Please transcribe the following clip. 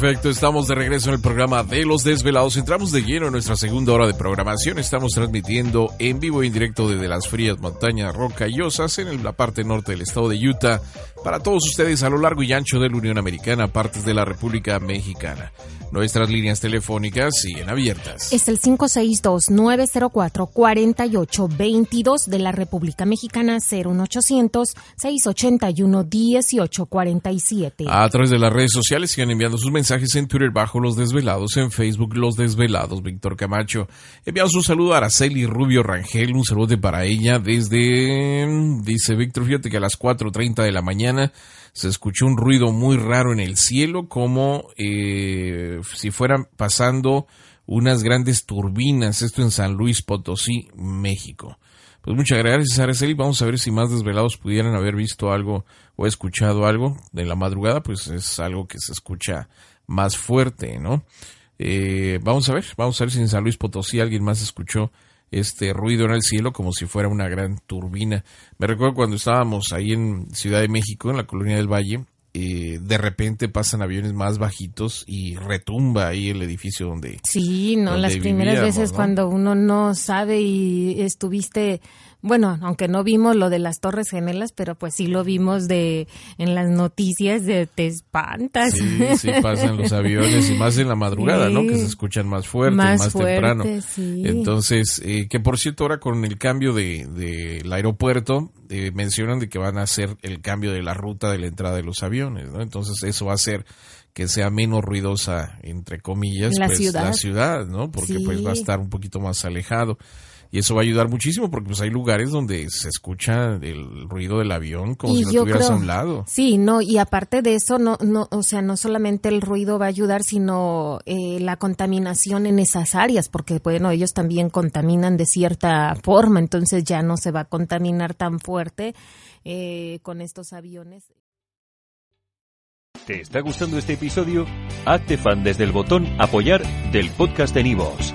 Perfecto, estamos de regreso en el programa de Los Desvelados. Entramos de lleno en nuestra segunda hora de programación. Estamos transmitiendo en vivo e en directo desde las frías montañas rocallosas en la parte norte del estado de Utah para todos ustedes a lo largo y ancho de la Unión Americana, partes de la República Mexicana. Nuestras líneas telefónicas siguen abiertas. Es el 562-904-4822 de la República Mexicana, 01800-681-1847. A través de las redes sociales sigan enviando sus mensajes en Twitter bajo Los Desvelados, en Facebook Los Desvelados, Víctor Camacho. Enviamos un saludo a Araceli Rubio Rangel, un saludo para ella desde, dice Víctor, fíjate que a las 4.30 de la mañana se escuchó un ruido muy raro en el cielo, como eh, si fueran pasando unas grandes turbinas, esto en San Luis Potosí, México. Pues muchas gracias, Araceli. Vamos a ver si más desvelados pudieran haber visto algo o escuchado algo de la madrugada, pues es algo que se escucha más fuerte, ¿no? Eh, vamos a ver, vamos a ver si en San Luis Potosí alguien más escuchó este ruido en el cielo como si fuera una gran turbina. Me recuerdo cuando estábamos ahí en Ciudad de México, en la colonia del Valle, eh, de repente pasan aviones más bajitos y retumba ahí el edificio donde... Sí, no, donde las primeras veces ¿no? cuando uno no sabe y estuviste, bueno, aunque no vimos lo de las Torres Gemelas, pero pues sí lo vimos de en las noticias de te espantas. Sí, sí pasan los aviones y más en la madrugada, ¿no? Que se escuchan más fuertes, Más más, fuerte, temprano. sí. Entonces, eh, que por cierto ahora con el cambio de del aeropuerto eh, mencionan de que van a hacer el cambio de la ruta de la entrada de los aviones, ¿no? Entonces eso va a hacer que sea menos ruidosa, entre comillas, La pues, ciudad. la ciudad, ¿no? Porque pues va a estar un poquito más alejado. Y eso va a ayudar muchísimo porque pues hay lugares donde se escucha el ruido del avión como Y si lo yo tuvieras creo- a un lado. Sí, no, y aparte de eso, no, no, o sea, no solamente el ruido va a ayudar, sino eh, la contaminación en esas áreas, porque bueno, ellos también contaminan de cierta forma, entonces ya no se va a contaminar tan fuerte eh, con estos aviones. ¿Te está gustando este episodio? Hazte fan desde el botón Apoyar del podcast de Nivos.